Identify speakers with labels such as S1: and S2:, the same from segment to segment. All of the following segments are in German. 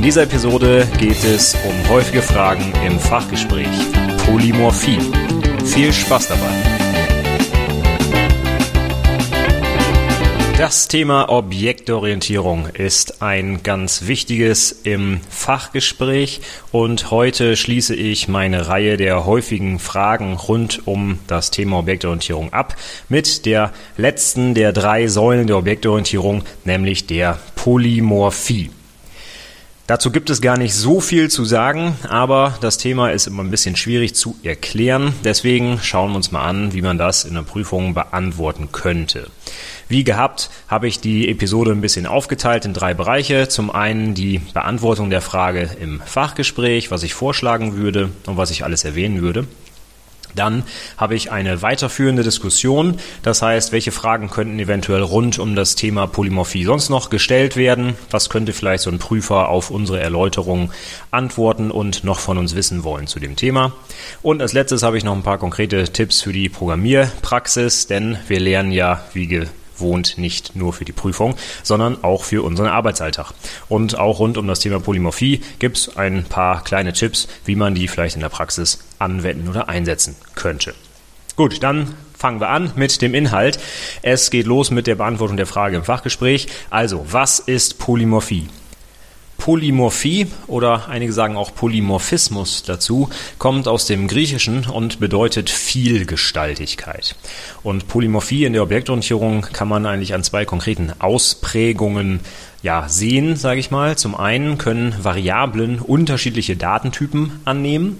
S1: In dieser Episode geht es um häufige Fragen im Fachgespräch. Polymorphie. Viel Spaß dabei. Das Thema Objektorientierung ist ein ganz wichtiges im Fachgespräch und heute schließe ich meine Reihe der häufigen Fragen rund um das Thema Objektorientierung ab mit der letzten der drei Säulen der Objektorientierung, nämlich der Polymorphie. Dazu gibt es gar nicht so viel zu sagen, aber das Thema ist immer ein bisschen schwierig zu erklären. Deswegen schauen wir uns mal an, wie man das in der Prüfung beantworten könnte. Wie gehabt habe ich die Episode ein bisschen aufgeteilt in drei Bereiche. Zum einen die Beantwortung der Frage im Fachgespräch, was ich vorschlagen würde und was ich alles erwähnen würde. Dann habe ich eine weiterführende Diskussion, das heißt, welche Fragen könnten eventuell rund um das Thema Polymorphie sonst noch gestellt werden, was könnte vielleicht so ein Prüfer auf unsere Erläuterung antworten und noch von uns wissen wollen zu dem Thema. Und als letztes habe ich noch ein paar konkrete Tipps für die Programmierpraxis, denn wir lernen ja, wie gewohnt, nicht nur für die Prüfung, sondern auch für unseren Arbeitsalltag. Und auch rund um das Thema Polymorphie gibt es ein paar kleine Tipps, wie man die vielleicht in der Praxis anwenden oder einsetzen könnte. Gut, dann fangen wir an mit dem Inhalt. Es geht los mit der Beantwortung der Frage im Fachgespräch. Also, was ist Polymorphie? Polymorphie oder einige sagen auch Polymorphismus dazu, kommt aus dem Griechischen und bedeutet Vielgestaltigkeit. Und Polymorphie in der Objektorientierung kann man eigentlich an zwei konkreten Ausprägungen ja, sehen, sage ich mal. Zum einen können Variablen unterschiedliche Datentypen annehmen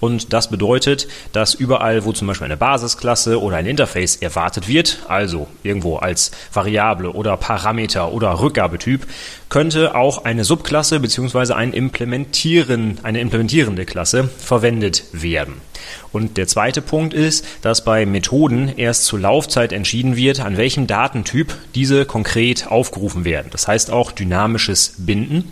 S1: und das bedeutet, dass überall, wo zum Beispiel eine Basisklasse oder ein Interface erwartet wird, also irgendwo als Variable oder Parameter oder Rückgabetyp, könnte auch eine Subklasse bzw. ein Implementieren, eine implementierende Klasse verwendet werden. Und der zweite Punkt ist, dass bei Methoden erst zur Laufzeit entschieden wird, an welchem Datentyp diese konkret aufgerufen werden. Das heißt auch dynamisches Binden.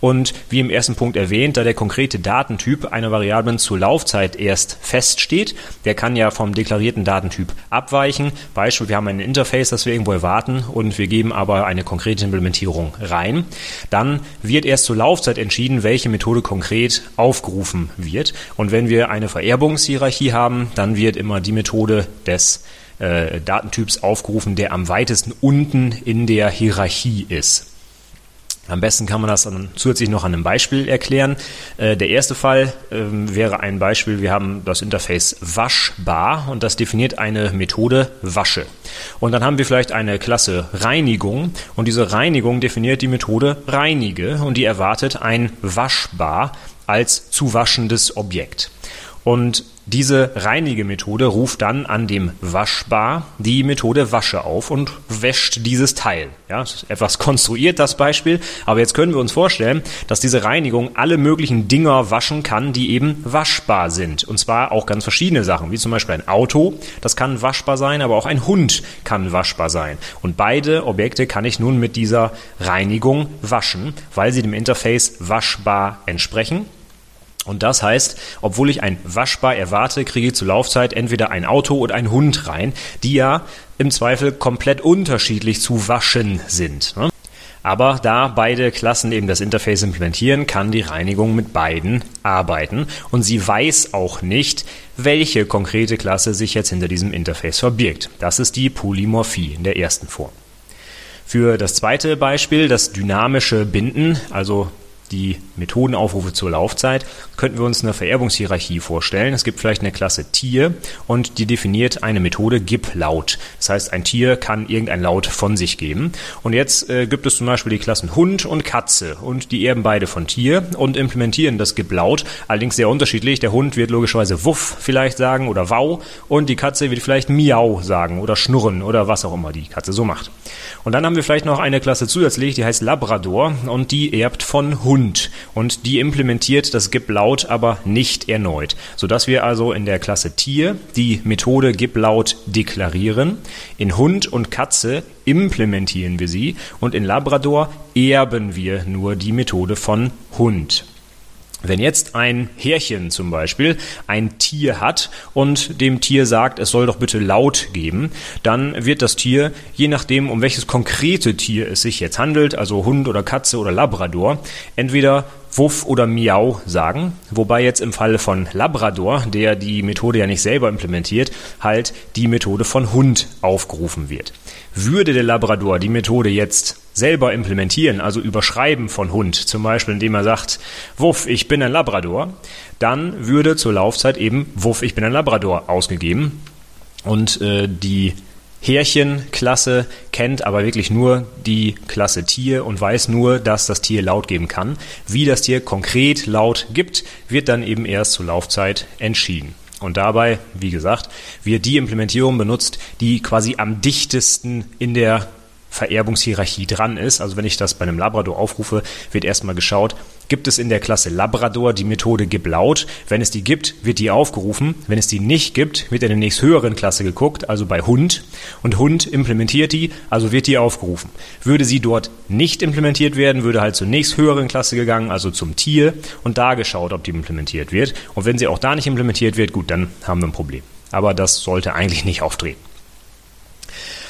S1: Und wie im ersten Punkt erwähnt, da der konkrete Datentyp einer Variablen zur Laufzeit erst feststeht, der kann ja vom deklarierten Datentyp abweichen. Beispiel, wir haben ein Interface, das wir irgendwo erwarten und wir geben aber eine konkrete Implementierung rein. Dann wird erst zur Laufzeit entschieden, welche Methode konkret aufgerufen wird. Und wenn wir eine Vererbung Beziehungshierarchie haben, dann wird immer die Methode des äh, Datentyps aufgerufen, der am weitesten unten in der Hierarchie ist. Am besten kann man das dann zusätzlich noch an einem Beispiel erklären. Äh, der erste Fall ähm, wäre ein Beispiel, wir haben das Interface waschbar und das definiert eine Methode wasche. Und dann haben wir vielleicht eine Klasse Reinigung und diese Reinigung definiert die Methode reinige und die erwartet ein waschbar als zu waschendes Objekt. Und diese Reinigemethode ruft dann an dem Waschbar die Methode Wasche auf und wäscht dieses Teil. Ja, etwas konstruiert das Beispiel, aber jetzt können wir uns vorstellen, dass diese Reinigung alle möglichen Dinger waschen kann, die eben waschbar sind. Und zwar auch ganz verschiedene Sachen, wie zum Beispiel ein Auto, das kann waschbar sein, aber auch ein Hund kann waschbar sein. Und beide Objekte kann ich nun mit dieser Reinigung waschen, weil sie dem Interface waschbar entsprechen. Und das heißt, obwohl ich ein waschbar erwarte, kriege ich zur Laufzeit entweder ein Auto oder ein Hund rein, die ja im Zweifel komplett unterschiedlich zu waschen sind. Ne? Aber da beide Klassen eben das Interface implementieren, kann die Reinigung mit beiden arbeiten und sie weiß auch nicht, welche konkrete Klasse sich jetzt hinter diesem Interface verbirgt. Das ist die Polymorphie in der ersten Form. Für das zweite Beispiel, das dynamische Binden, also die Methodenaufrufe zur Laufzeit, könnten wir uns eine Vererbungshierarchie vorstellen. Es gibt vielleicht eine Klasse Tier und die definiert eine Methode gib Laut. Das heißt, ein Tier kann irgendein Laut von sich geben. Und jetzt äh, gibt es zum Beispiel die Klassen Hund und Katze und die erben beide von Tier und implementieren das gib Laut. Allerdings sehr unterschiedlich. Der Hund wird logischerweise Wuff vielleicht sagen oder Wow und die Katze wird vielleicht Miau sagen oder Schnurren oder was auch immer die Katze so macht. Und dann haben wir vielleicht noch eine Klasse zusätzlich, die heißt Labrador und die erbt von Hund. Hund und die implementiert das gib laut aber nicht erneut, sodass wir also in der Klasse Tier die Methode gib laut deklarieren, in Hund und Katze implementieren wir sie. Und in Labrador erben wir nur die Methode von Hund. Wenn jetzt ein Härchen zum Beispiel ein Tier hat und dem Tier sagt, es soll doch bitte laut geben, dann wird das Tier, je nachdem, um welches konkrete Tier es sich jetzt handelt, also Hund oder Katze oder Labrador, entweder Wuff oder Miau sagen, wobei jetzt im Falle von Labrador, der die Methode ja nicht selber implementiert, halt die Methode von Hund aufgerufen wird. Würde der Labrador die Methode jetzt selber implementieren, also überschreiben von Hund, zum Beispiel indem er sagt, Wuff, ich bin ein Labrador, dann würde zur Laufzeit eben Wuff, ich bin ein Labrador ausgegeben und äh, die Härchenklasse kennt aber wirklich nur die Klasse Tier und weiß nur, dass das Tier laut geben kann. Wie das Tier konkret laut gibt, wird dann eben erst zur Laufzeit entschieden. Und dabei, wie gesagt, wird die Implementierung benutzt, die quasi am dichtesten in der Vererbungshierarchie dran ist. Also wenn ich das bei einem Labrador aufrufe, wird erstmal geschaut, gibt es in der Klasse Labrador die Methode gib laut. Wenn es die gibt, wird die aufgerufen. Wenn es die nicht gibt, wird in der nächsthöheren Klasse geguckt, also bei Hund. Und Hund implementiert die, also wird die aufgerufen. Würde sie dort nicht implementiert werden, würde halt zur nächsthöheren Klasse gegangen, also zum Tier, und da geschaut, ob die implementiert wird. Und wenn sie auch da nicht implementiert wird, gut, dann haben wir ein Problem. Aber das sollte eigentlich nicht auftreten.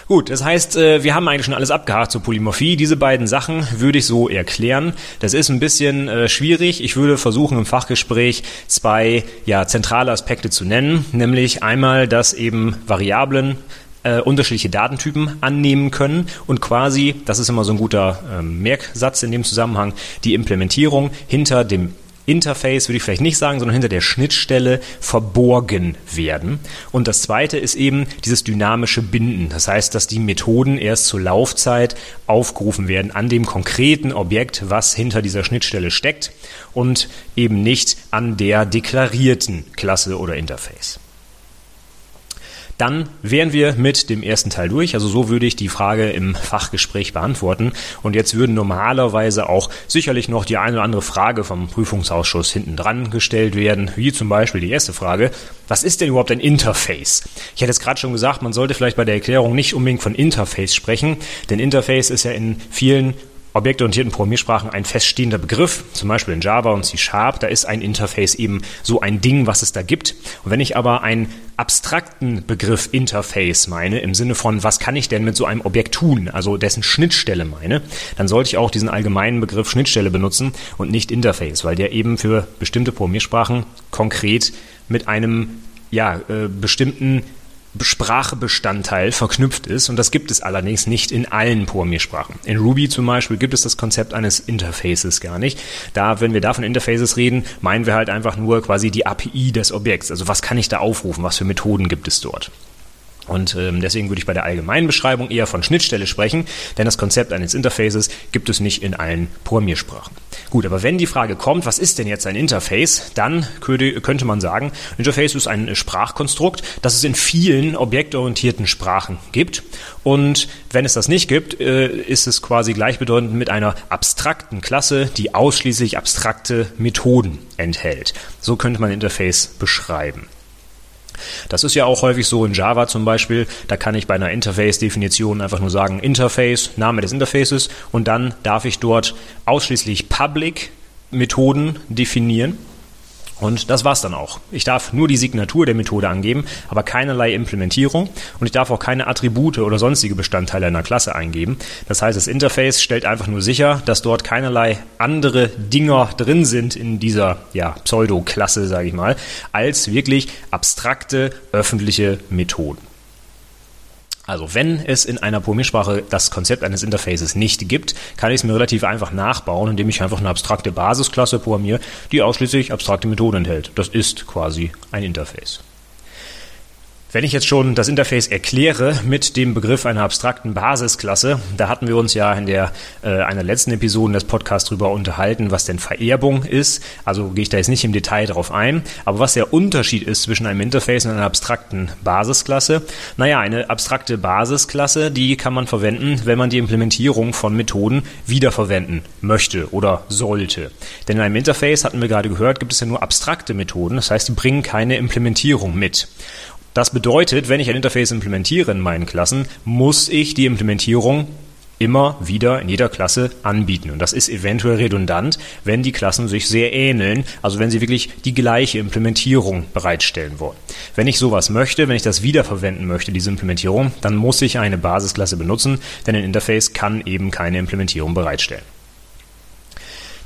S1: Gut, das heißt, äh, wir haben eigentlich schon alles abgehakt zur Polymorphie. Diese beiden Sachen würde ich so erklären. Das ist ein bisschen äh, schwierig. Ich würde versuchen, im Fachgespräch zwei ja, zentrale Aspekte zu nennen, nämlich einmal, dass eben Variablen äh, unterschiedliche Datentypen annehmen können und quasi, das ist immer so ein guter äh, Merksatz in dem Zusammenhang, die Implementierung hinter dem Interface würde ich vielleicht nicht sagen, sondern hinter der Schnittstelle verborgen werden. Und das zweite ist eben dieses dynamische Binden. Das heißt, dass die Methoden erst zur Laufzeit aufgerufen werden an dem konkreten Objekt, was hinter dieser Schnittstelle steckt und eben nicht an der deklarierten Klasse oder Interface. Dann wären wir mit dem ersten Teil durch. Also so würde ich die Frage im Fachgespräch beantworten. Und jetzt würden normalerweise auch sicherlich noch die eine oder andere Frage vom Prüfungsausschuss hinten dran gestellt werden, wie zum Beispiel die erste Frage. Was ist denn überhaupt ein Interface? Ich hatte es gerade schon gesagt, man sollte vielleicht bei der Erklärung nicht unbedingt von Interface sprechen, denn Interface ist ja in vielen objektorientierten Programmiersprachen ein feststehender Begriff, zum Beispiel in Java und C Sharp, da ist ein Interface eben so ein Ding, was es da gibt. Und wenn ich aber einen abstrakten Begriff Interface meine, im Sinne von, was kann ich denn mit so einem Objekt tun, also dessen Schnittstelle meine, dann sollte ich auch diesen allgemeinen Begriff Schnittstelle benutzen und nicht Interface, weil der eben für bestimmte Programmiersprachen konkret mit einem ja, äh, bestimmten Sprachbestandteil verknüpft ist und das gibt es allerdings nicht in allen Programmiersprachen. In Ruby zum Beispiel gibt es das Konzept eines Interfaces gar nicht. Da, wenn wir da von Interfaces reden, meinen wir halt einfach nur quasi die API des Objekts. Also was kann ich da aufrufen? Was für Methoden gibt es dort? Und ähm, deswegen würde ich bei der allgemeinen Beschreibung eher von Schnittstelle sprechen, denn das Konzept eines Interfaces gibt es nicht in allen Programmiersprachen. Gut, aber wenn die Frage kommt, was ist denn jetzt ein Interface, dann könnte, man sagen, Interface ist ein Sprachkonstrukt, das es in vielen objektorientierten Sprachen gibt. Und wenn es das nicht gibt, äh, ist es quasi gleichbedeutend mit einer abstrakten Klasse, die ausschließlich abstrakte Methoden enthält. So könnte man Interface beschreiben. Das ist ja auch häufig so in Java zum Beispiel. Da kann ich bei einer Interface-Definition einfach nur sagen Interface, Name des Interfaces und dann darf ich dort ausschließlich Public Methoden definieren. Und das war's dann auch. Ich darf nur die Signatur der Methode angeben, aber keinerlei Implementierung und ich darf auch keine Attribute oder sonstige Bestandteile einer Klasse eingeben. Das heißt, das Interface stellt einfach nur sicher, dass dort keinerlei andere Dinger drin sind in dieser ja, Pseudo-Klasse, sage ich mal, als wirklich abstrakte öffentliche Methoden. Also wenn es in einer Programmiersprache das Konzept eines Interfaces nicht gibt, kann ich es mir relativ einfach nachbauen, indem ich einfach eine abstrakte Basisklasse programmiere, die ausschließlich abstrakte Methoden enthält. Das ist quasi ein Interface. Wenn ich jetzt schon das Interface erkläre mit dem Begriff einer abstrakten Basisklasse, da hatten wir uns ja in der äh, einer letzten Episode des Podcasts darüber unterhalten, was denn Vererbung ist. Also gehe ich da jetzt nicht im Detail drauf ein. Aber was der Unterschied ist zwischen einem Interface und einer abstrakten Basisklasse? Naja, eine abstrakte Basisklasse, die kann man verwenden, wenn man die Implementierung von Methoden wiederverwenden möchte oder sollte. Denn in einem Interface, hatten wir gerade gehört, gibt es ja nur abstrakte Methoden. Das heißt, die bringen keine Implementierung mit. Das bedeutet, wenn ich ein Interface implementiere in meinen Klassen, muss ich die Implementierung immer wieder in jeder Klasse anbieten. Und das ist eventuell redundant, wenn die Klassen sich sehr ähneln, also wenn sie wirklich die gleiche Implementierung bereitstellen wollen. Wenn ich sowas möchte, wenn ich das wiederverwenden möchte, diese Implementierung, dann muss ich eine Basisklasse benutzen, denn ein Interface kann eben keine Implementierung bereitstellen.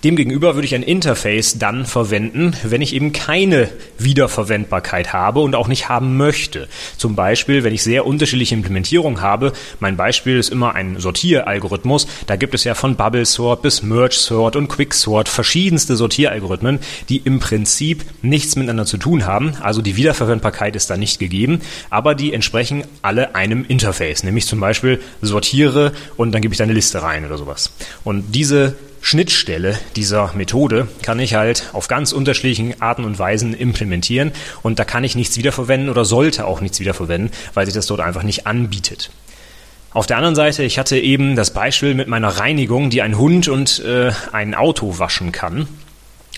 S1: Demgegenüber würde ich ein Interface dann verwenden, wenn ich eben keine Wiederverwendbarkeit habe und auch nicht haben möchte. Zum Beispiel, wenn ich sehr unterschiedliche Implementierungen habe. Mein Beispiel ist immer ein Sortieralgorithmus. Da gibt es ja von Bubble Sort bis Merge Sort und Quick Sort verschiedenste Sortieralgorithmen, die im Prinzip nichts miteinander zu tun haben. Also die Wiederverwendbarkeit ist da nicht gegeben, aber die entsprechen alle einem Interface. Nämlich zum Beispiel sortiere und dann gebe ich da eine Liste rein oder sowas. Und diese Schnittstelle dieser Methode kann ich halt auf ganz unterschiedlichen Arten und Weisen implementieren und da kann ich nichts wiederverwenden oder sollte auch nichts wiederverwenden, weil sich das dort einfach nicht anbietet. Auf der anderen Seite, ich hatte eben das Beispiel mit meiner Reinigung, die ein Hund und äh, ein Auto waschen kann.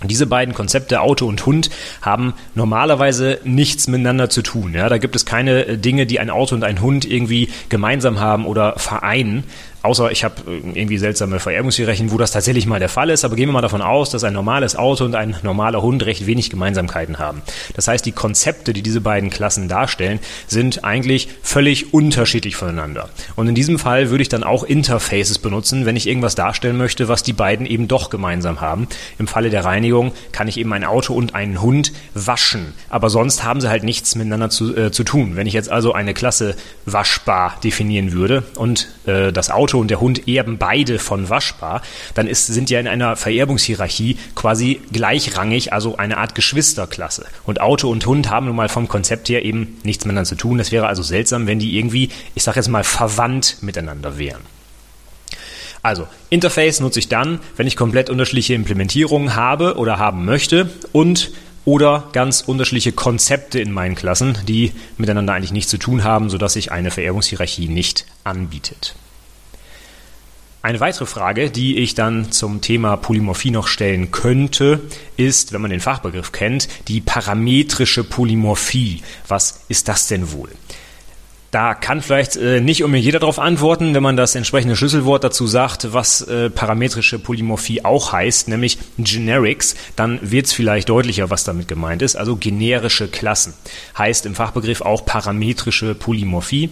S1: Diese beiden Konzepte Auto und Hund haben normalerweise nichts miteinander zu tun. Ja, da gibt es keine äh, Dinge, die ein Auto und ein Hund irgendwie gemeinsam haben oder vereinen, Außer ich habe äh, irgendwie seltsame Vererbungshierarchien, wo das tatsächlich mal der Fall ist. Aber gehen wir mal davon aus, dass ein normales Auto und ein normaler Hund recht wenig Gemeinsamkeiten haben. Das heißt, die Konzepte, die diese beiden Klassen darstellen, sind eigentlich völlig unterschiedlich voneinander. Und in diesem Fall würde ich dann auch Interfaces benutzen, wenn ich irgendwas darstellen möchte, was die beiden eben doch gemeinsam haben. Im Falle der Reinigung kann ich eben ein Auto und einen Hund waschen. Aber sonst haben sie halt nichts miteinander zu, äh, zu tun. Wenn ich jetzt also eine Klasse waschbar definieren würde und äh, das Auto Auto und der Hund erben beide von waschbar, dann ist, sind ja in einer Vererbungshierarchie quasi gleichrangig, also eine Art Geschwisterklasse. Und Auto und Hund haben nun mal vom Konzept her eben nichts miteinander zu tun. Das wäre also seltsam, wenn die irgendwie, ich sage jetzt mal, verwandt miteinander wären. Also, Interface nutze ich dann, wenn ich komplett unterschiedliche Implementierungen habe oder haben möchte und oder ganz unterschiedliche Konzepte in meinen Klassen, die miteinander eigentlich nichts zu tun haben, sodass sich eine Vererbungshierarchie nicht anbietet. Eine weitere Frage, die ich dann zum Thema Polymorphie noch stellen könnte, ist, wenn man den Fachbegriff kennt, die parametrische Polymorphie. Was ist das denn wohl? Da kann vielleicht äh, nicht um jeder darauf antworten, wenn man das entsprechende Schlüsselwort dazu sagt, was äh, parametrische Polymorphie auch heißt, nämlich Generics, dann wird es vielleicht deutlicher, was damit gemeint ist. Also generische Klassen heißt im Fachbegriff auch parametrische Polymorphie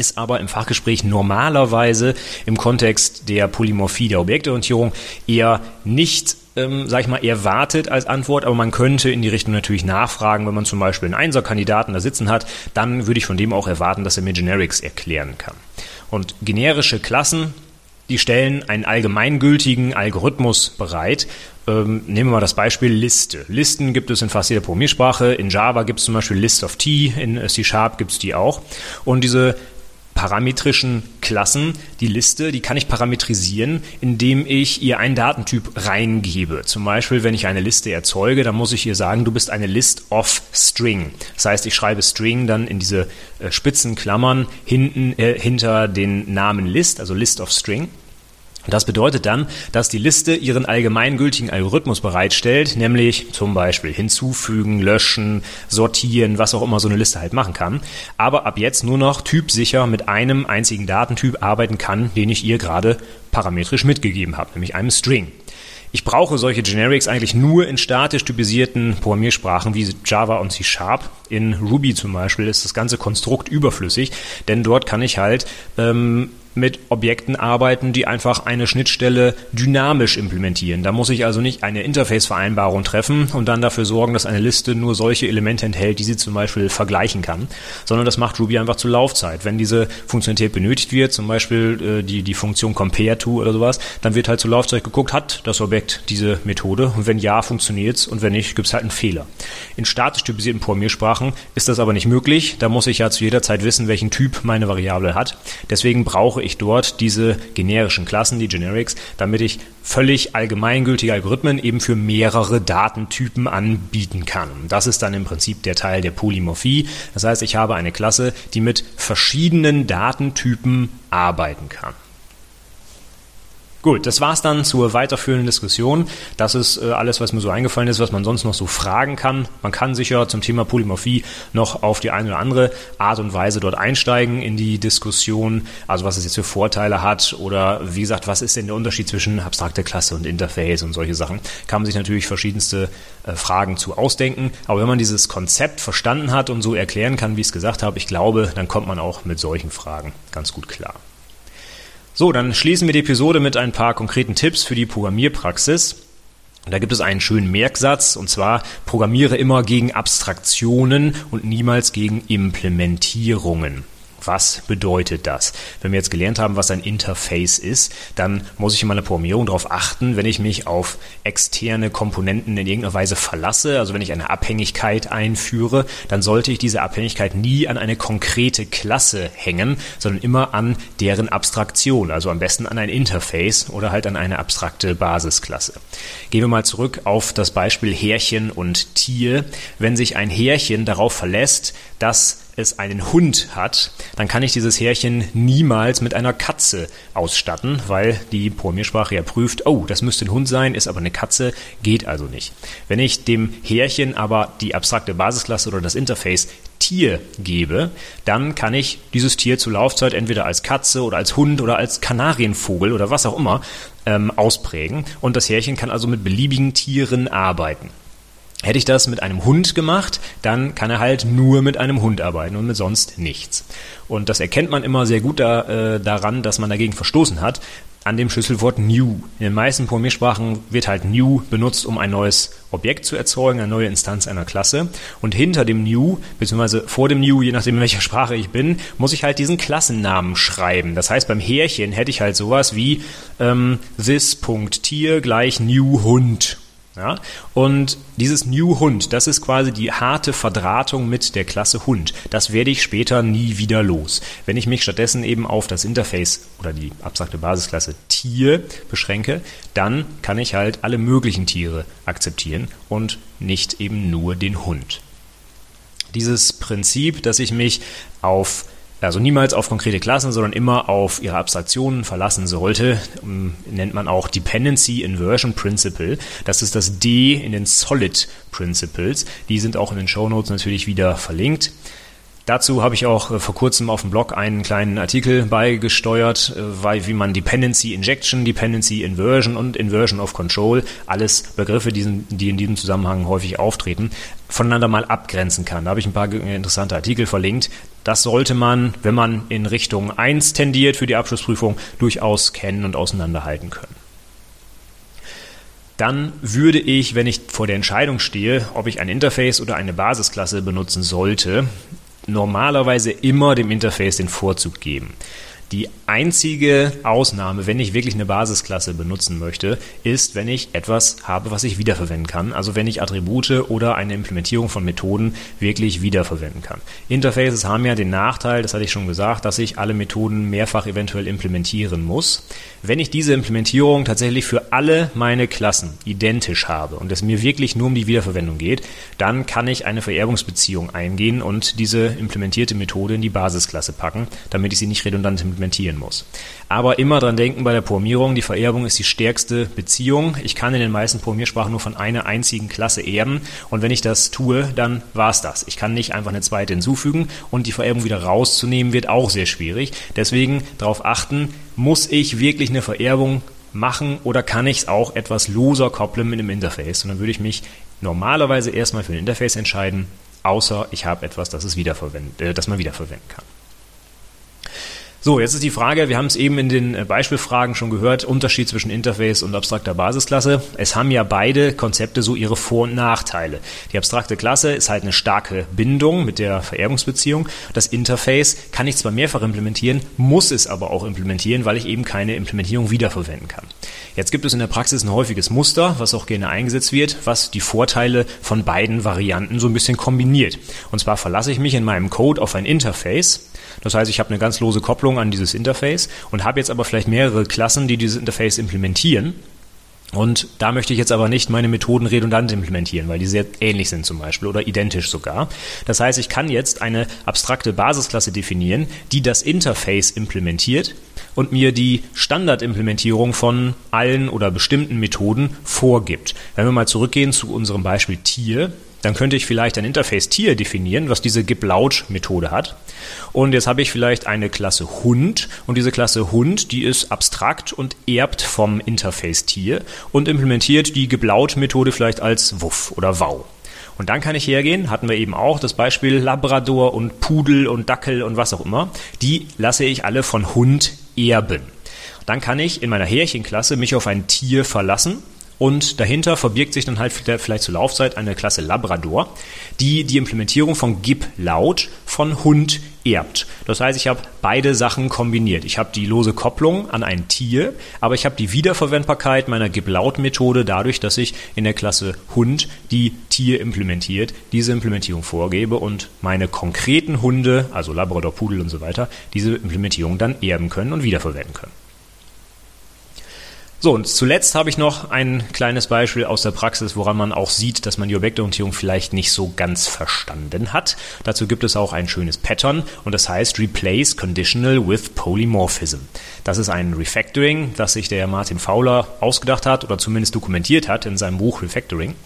S1: ist aber im Fachgespräch normalerweise im Kontext der Polymorphie der Objektorientierung eher nicht ähm, sag ich mal, erwartet als Antwort, aber man könnte in die Richtung natürlich nachfragen, wenn man zum Beispiel einen Einser-Kandidaten da sitzen hat, dann würde ich von dem auch erwarten, dass er mir Generics erklären kann. Und generische Klassen, die stellen einen allgemeingültigen Algorithmus bereit. Ähm, nehmen wir mal das Beispiel Liste. Listen gibt es in fast jeder Programmiersprache. In Java gibt es zum Beispiel List of T, in C Sharp gibt es die auch. Und diese parametrischen Klassen, die Liste, die kann ich parametrisieren, indem ich ihr einen Datentyp reingebe. Zum Beispiel, wenn ich eine Liste erzeuge, dann muss ich ihr sagen, du bist eine List of String. Das heißt, ich schreibe String dann in diese äh, spitzen Klammern hinten äh, hinter den Namen List, also List of String. Das bedeutet dann, dass die Liste ihren allgemeingültigen Algorithmus bereitstellt, nämlich zum Beispiel hinzufügen, löschen, sortieren, was auch immer so eine Liste halt machen kann, aber ab jetzt nur noch typsicher mit einem einzigen Datentyp arbeiten kann, den ich ihr gerade parametrisch mitgegeben habe, nämlich einem String. Ich brauche solche Generics eigentlich nur in statisch typisierten Programmiersprachen wie Java und C Sharp. In Ruby zum Beispiel ist das ganze Konstrukt überflüssig, denn dort kann ich halt ähm, mit Objekten arbeiten, die einfach eine Schnittstelle dynamisch implementieren. Da muss ich also nicht eine Interface-Vereinbarung treffen und dann dafür sorgen, dass eine Liste nur solche Elemente enthält, die sie zum Beispiel vergleichen kann, sondern das macht Ruby einfach zur Laufzeit. Wenn diese Funktionalität benötigt wird, zum Beispiel äh, die, die Funktion compare to oder sowas, dann wird halt zur Laufzeit geguckt, hat das Objekt diese Methode und wenn ja, funktioniert's und wenn nicht, gibt's halt einen Fehler. In statisch typisierten Programmiersprachen ist das aber nicht möglich. Da muss ich ja zu jeder Zeit wissen, welchen Typ meine Variable hat. Deswegen brauche brauche ich dort diese generischen Klassen, die Generics, damit ich völlig allgemeingültige Algorithmen eben für mehrere Datentypen anbieten kann. Das ist dann im Prinzip der Teil der Polymorphie. Das heißt, ich habe eine Klasse, die mit verschiedenen Datentypen arbeiten kann. Gut, das war's dann zur weiterführenden Diskussion. Das ist äh, alles, was mir so eingefallen ist, was man sonst noch so fragen kann. Man kann sicher zum Thema Polymorphie noch auf die eine oder andere Art und Weise dort einsteigen in die Diskussion. Also was es jetzt für Vorteile hat oder wie gesagt, was ist denn der Unterschied zwischen abstrakter Klasse und Interface und solche Sachen. Kann man sich natürlich verschiedenste äh, Fragen zu ausdenken. Aber wenn man dieses Konzept verstanden hat und so erklären kann, wie ich es gesagt habe, ich glaube, dann kommt man auch mit solchen Fragen ganz gut klar. So, dann schließen wir die Episode mit ein paar konkreten Tipps für die Programmierpraxis. Da gibt es einen schönen Merksatz, und zwar programmiere immer gegen Abstraktionen und niemals gegen Implementierungen. Was bedeutet das? Wenn wir jetzt gelernt haben, was ein Interface ist, dann muss ich in meiner Programmierung darauf achten, wenn ich mich auf externe Komponenten in irgendeiner Weise verlasse, also wenn ich eine Abhängigkeit einführe, dann sollte ich diese Abhängigkeit nie an eine konkrete Klasse hängen, sondern immer an deren Abstraktion, also am besten an ein Interface oder halt an eine abstrakte Basisklasse. Gehen wir mal zurück auf das Beispiel Härchen und Tier. Wenn sich ein Härchen darauf verlässt, dass es einen Hund hat, dann kann ich dieses Härchen niemals mit einer Katze ausstatten, weil die Programmiersprache ja prüft, oh, das müsste ein Hund sein, ist aber eine Katze, geht also nicht. Wenn ich dem Härchen aber die abstrakte Basisklasse oder das Interface Tier gebe, dann kann ich dieses Tier zur Laufzeit entweder als Katze oder als Hund oder als Kanarienvogel oder was auch immer ähm, ausprägen. Und das Härchen kann also mit beliebigen Tieren arbeiten. Hätte ich das mit einem Hund gemacht, dann kann er halt nur mit einem Hund arbeiten und mit sonst nichts. Und das erkennt man immer sehr gut da, äh, daran, dass man dagegen verstoßen hat, an dem Schlüsselwort new. In den meisten Programmiersprachen wird halt new benutzt, um ein neues Objekt zu erzeugen, eine neue Instanz einer Klasse. Und hinter dem new, beziehungsweise vor dem new, je nachdem in welcher Sprache ich bin, muss ich halt diesen Klassennamen schreiben. Das heißt, beim Härchen hätte ich halt sowas wie ähm, this.tier gleich new Hund ja? Und dieses New Hund, das ist quasi die harte Verdrahtung mit der Klasse Hund. Das werde ich später nie wieder los. Wenn ich mich stattdessen eben auf das Interface oder die abstrakte Basisklasse Tier beschränke, dann kann ich halt alle möglichen Tiere akzeptieren und nicht eben nur den Hund. Dieses Prinzip, dass ich mich auf also niemals auf konkrete Klassen, sondern immer auf ihre Abstraktionen verlassen sollte, ähm, nennt man auch Dependency Inversion Principle. Das ist das D in den Solid Principles. Die sind auch in den Show Notes natürlich wieder verlinkt. Dazu habe ich auch äh, vor kurzem auf dem Blog einen kleinen Artikel beigesteuert, äh, weil wie man Dependency Injection, Dependency Inversion und Inversion of Control, alles Begriffe, die in diesem Zusammenhang häufig auftreten, voneinander mal abgrenzen kann. Da habe ich ein paar interessante Artikel verlinkt. Das sollte man, wenn man in Richtung 1 tendiert für die Abschlussprüfung, durchaus kennen und auseinanderhalten können dann würde ich, wenn ich vor der Entscheidung stehe, ob ich ein Interface oder eine Basisklasse benutzen sollte, normalerweise immer dem Interface den Vorzug geben. Die einzige Ausnahme, wenn ich wirklich eine Basisklasse benutzen möchte, ist, wenn ich etwas habe, was ich wiederverwenden kann. Also wenn ich Attribute oder eine Implementierung von Methoden wirklich wiederverwenden kann. Interfaces haben ja den Nachteil, das hatte ich schon gesagt, dass ich alle Methoden mehrfach eventuell implementieren muss. Wenn ich diese Implementierung tatsächlich für alle meine Klassen identisch habe und es mir wirklich nur um die Wiederverwendung geht, dann kann ich eine Vererbungsbeziehung eingehen und diese implementierte Methode in die Basisklasse packen, damit ich sie nicht redundant implementieren muss. Aber immer dran denken bei der Programmierung, die Vererbung ist die stärkste Beziehung. Ich kann in den meisten Programmiersprachen nur von einer einzigen Klasse erben und wenn ich das tue, dann war es das. Ich kann nicht einfach eine zweite hinzufügen und die Vererbung wieder rauszunehmen wird auch sehr schwierig. Deswegen darauf achten, muss ich wirklich eine Vererbung machen oder kann ich es auch etwas loser koppeln mit einem Interface? Und dann würde ich mich normalerweise erstmal für ein Interface entscheiden, außer ich habe etwas, das, es wiederverwend, äh, das man wiederverwenden kann. So, jetzt ist die Frage, wir haben es eben in den äh, Beispielfragen schon gehört, Unterschied zwischen Interface und abstrakter Basisklasse. Es haben ja beide Konzepte so ihre Vor- und Nachteile. Die abstrakte Klasse ist halt eine starke Bindung mit der Vererbungsbeziehung. Das Interface kann ich zwar mehrfach implementieren, muss es aber auch implementieren, weil ich eben keine Implementierung wiederverwenden kann. Jetzt gibt es in der Praxis ein häufiges Muster, was auch gerne eingesetzt wird, was die Vorteile von beiden Varianten so ein bisschen kombiniert. Und zwar verlasse ich mich in meinem Code auf ein Interface, das heißt, ich habe eine ganz lose Kopplung an dieses Interface und habe jetzt aber vielleicht mehrere Klassen, die dieses Interface implementieren. Und da möchte ich jetzt aber nicht meine Methoden redundant implementieren, weil die sehr ähnlich sind zum Beispiel oder identisch sogar. Das heißt, ich kann jetzt eine abstrakte Basisklasse definieren, die das Interface implementiert und mir die Standardimplementierung von allen oder bestimmten Methoden vorgibt. Wenn wir mal zurückgehen zu unserem Beispiel Tier, dann könnte ich vielleicht ein Interface Tier definieren, was diese gib-laut-Methode hat. Und jetzt habe ich vielleicht eine Klasse Hund und diese Klasse Hund, die ist abstrakt und erbt vom Interface Tier und implementiert die gib-laut-Methode vielleicht als wuff oder wow. Und dann kann ich hergehen, hatten wir eben auch das Beispiel Labrador und Pudel und Dackel und was auch immer. Die lasse ich alle von Hund erben. Dann kann ich in meiner Härchenklasse mich auf ein Tier verlassen und dahinter verbirgt sich dann halt vielleicht zur Laufzeit eine Klasse Labrador, die die Implementierung von gib laut von Hund erbt. Das heißt, ich habe beide Sachen kombiniert. Ich habe die lose Kopplung an ein Tier, aber ich habe die Wiederverwendbarkeit meiner gib laut Methode dadurch, dass ich in der Klasse Hund die Tier implementiert, diese Implementierung vorgebe und meine konkreten Hunde, also Labrador, Pudel und so weiter, diese Implementierung dann erben können und wiederverwenden können. So, und zuletzt habe ich noch ein kleines Beispiel aus der Praxis, woran man auch sieht, dass man die Objektorientierung vielleicht nicht so ganz verstanden hat. Dazu gibt es auch ein schönes Pattern und das heißt Replace Conditional with Polymorphism. Das ist ein Refactoring, das sich der Martin Fowler ausgedacht hat oder zumindest dokumentiert hat in seinem Buch Refactoring.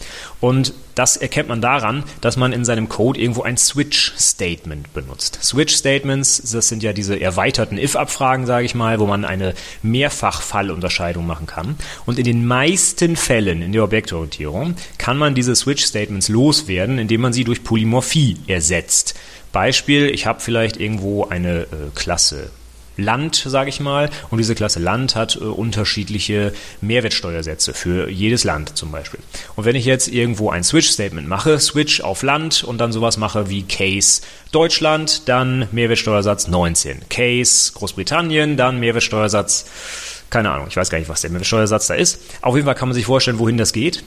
S1: Und das erkennt man daran, dass man in seinem Code irgendwo ein Switch-Statement benutzt. Switch-Statements, das sind ja diese erweiterten if-Abfragen, sage ich mal, wo man eine Mehrfach-Fallunterscheidung machen kann. Und in den meisten Fällen in der Objektorientierung kann man diese Switch-Statements loswerden, indem man sie durch Polymorphie ersetzt. Beispiel, ich habe vielleicht irgendwo eine äh, Klasse Land, sage ich mal. Und diese Klasse Land hat äh, unterschiedliche Mehrwertsteuersätze für jedes Land zum Beispiel. Und wenn ich jetzt irgendwo ein Switch-Statement mache, Switch auf Land und dann sowas mache wie Case Deutschland, dann Mehrwertsteuersatz 19. Case Großbritannien, dann Mehrwertsteuersatz, keine Ahnung, ich weiß gar nicht, was der Mehrwertsteuersatz da ist. Auf jeden Fall kann man sich vorstellen, wohin das geht.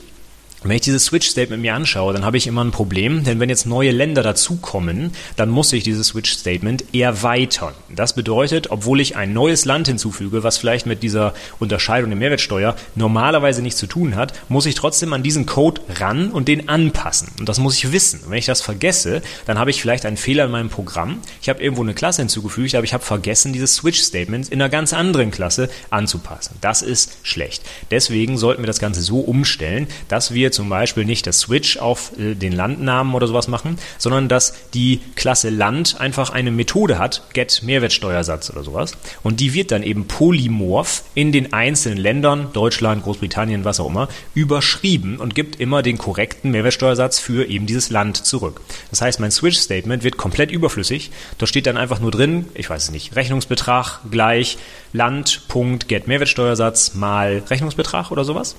S1: Wenn ich dieses Switch-Statement mir anschaue, dann habe ich immer ein Problem, denn wenn jetzt neue Länder dazukommen, dann muss ich dieses Switch-Statement erweitern. Das bedeutet, obwohl ich ein neues Land hinzufüge, was vielleicht mit dieser Unterscheidung der Mehrwertsteuer normalerweise nichts zu tun hat, muss ich trotzdem an diesen Code ran und den anpassen. Und das muss ich wissen. Und wenn ich das vergesse, dann habe ich vielleicht einen Fehler in meinem Programm. Ich habe irgendwo eine Klasse hinzugefügt, aber ich habe vergessen, dieses Switch-Statement in einer ganz anderen Klasse anzupassen. Das ist schlecht. Deswegen sollten wir das Ganze so umstellen, dass wir wir zum Beispiel nicht das Switch auf äh, den Landnamen oder sowas machen, sondern dass die Klasse Land einfach eine Methode hat, get Mehrwertsteuersatz oder sowas. Und die wird dann eben polymorph in den einzelnen Ländern, Deutschland, Großbritannien, was auch immer, überschrieben und gibt immer den korrekten Mehrwertsteuersatz für eben dieses Land zurück. Das heißt, mein Switch-Statement wird komplett überflüssig. Da steht dann einfach nur drin, ich weiß es nicht, Rechnungsbetrag gleich Land.get Mehrwertsteuersatz mal Rechnungsbetrag oder sowas.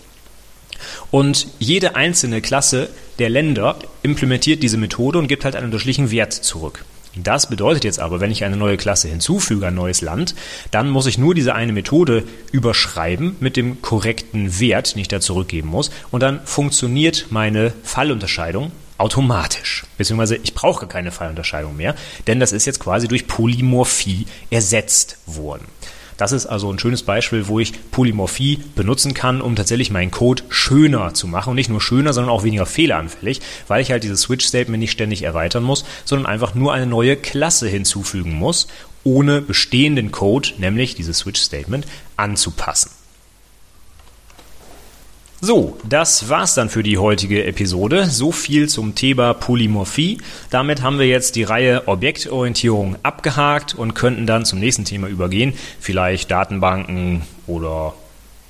S1: Und jede einzelne Klasse der Länder implementiert diese Methode und gibt halt einen unterschiedlichen Wert zurück. Das bedeutet jetzt aber, wenn ich eine neue Klasse hinzufüge, ein neues Land, dann muss ich nur diese eine Methode überschreiben mit dem korrekten Wert, den ich da zurückgeben muss. Und dann funktioniert meine Fallunterscheidung automatisch. Beziehungsweise ich brauche keine Fallunterscheidung mehr, denn das ist jetzt quasi durch Polymorphie ersetzt worden. Das ist also ein schönes Beispiel, wo ich Polymorphie benutzen kann, um tatsächlich meinen Code schöner zu machen. Und nicht nur schöner, sondern auch weniger fehleranfällig, weil ich halt dieses Switch-Statement nicht ständig erweitern muss, sondern einfach nur eine neue Klasse hinzufügen muss, ohne bestehenden Code, nämlich dieses Switch-Statement, anzupassen. So, das war's dann für die heutige Episode. So viel zum Thema Polymorphie. Damit haben wir jetzt die Reihe Objektorientierung abgehakt und könnten dann zum nächsten Thema übergehen. Vielleicht Datenbanken oder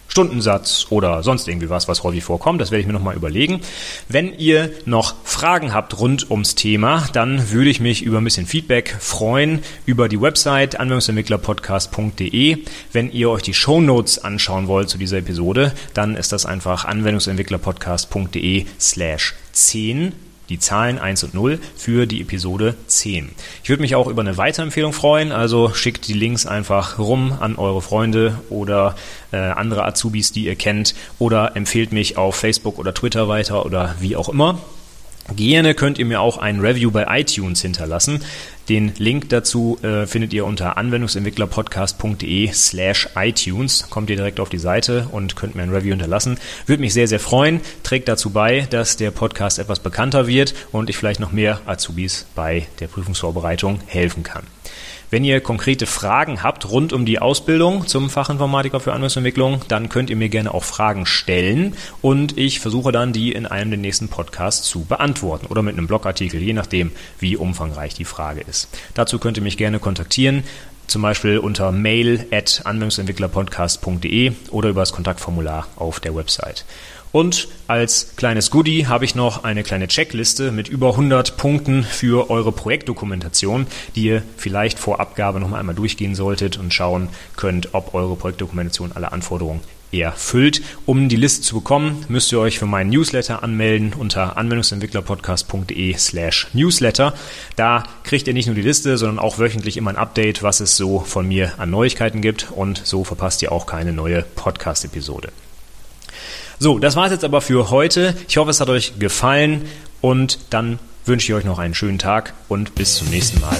S1: Stundensatz oder sonst irgendwie was, was häufig vorkommt. Das werde ich mir nochmal überlegen. Wenn ihr noch Fragen habt rund ums Thema, dann würde ich mich über ein bisschen Feedback freuen über die Website anwendungsentwicklerpodcast.de. Wenn ihr euch die Show Notes anschauen wollt zu dieser Episode, dann ist das einfach anwendungsentwicklerpodcast.de slash 10 die Zahlen 1 und 0 für die Episode 10. Ich würde mich auch über eine Weiterempfehlung freuen, also schickt die Links einfach rum an eure Freunde oder äh, andere Azubis, die ihr kennt oder empfehlt mich auf Facebook oder Twitter weiter oder wie auch immer. Gerne könnt ihr mir auch ein Review bei iTunes hinterlassen. Den Link dazu äh, findet ihr unter anwendungsentwicklerpodcast.de slash iTunes. Kommt ihr direkt auf die Seite und könnt mir ein Review hinterlassen. Würde mich sehr, sehr freuen. Trägt dazu bei, dass der Podcast etwas bekannter wird und ich vielleicht noch mehr Azubis bei der Prüfungsvorbereitung helfen kann. Wenn ihr konkrete Fragen habt rund um die Ausbildung zum Fachinformatiker für Anwendungsentwicklung, dann könnt ihr mir gerne auch Fragen stellen und ich versuche dann, die in einem der nächsten Podcasts zu beantworten oder mit einem Blogartikel, je nachdem, wie umfangreich die Frage ist. Dazu könnt ihr mich gerne kontaktieren zum Beispiel unter mail at anwendungsentwicklerpodcast.de oder über das Kontaktformular auf der Website. Und als kleines Goodie habe ich noch eine kleine Checkliste mit über 100 Punkten für eure Projektdokumentation, die ihr vielleicht vor Abgabe noch einmal durchgehen solltet und schauen könnt, ob eure Projektdokumentation alle Anforderungen erfüllt. Um die Liste zu bekommen, müsst ihr euch für meinen Newsletter anmelden unter anwendungsentwicklerpodcast.de slash newsletter. Da kriegt ihr nicht nur die Liste, sondern auch wöchentlich immer ein Update, was es so von mir an Neuigkeiten gibt und so verpasst ihr auch keine neue Podcast-Episode. So, das war es jetzt aber für heute. Ich hoffe, es hat euch gefallen und dann wünsche ich euch noch einen schönen Tag und bis zum nächsten Mal.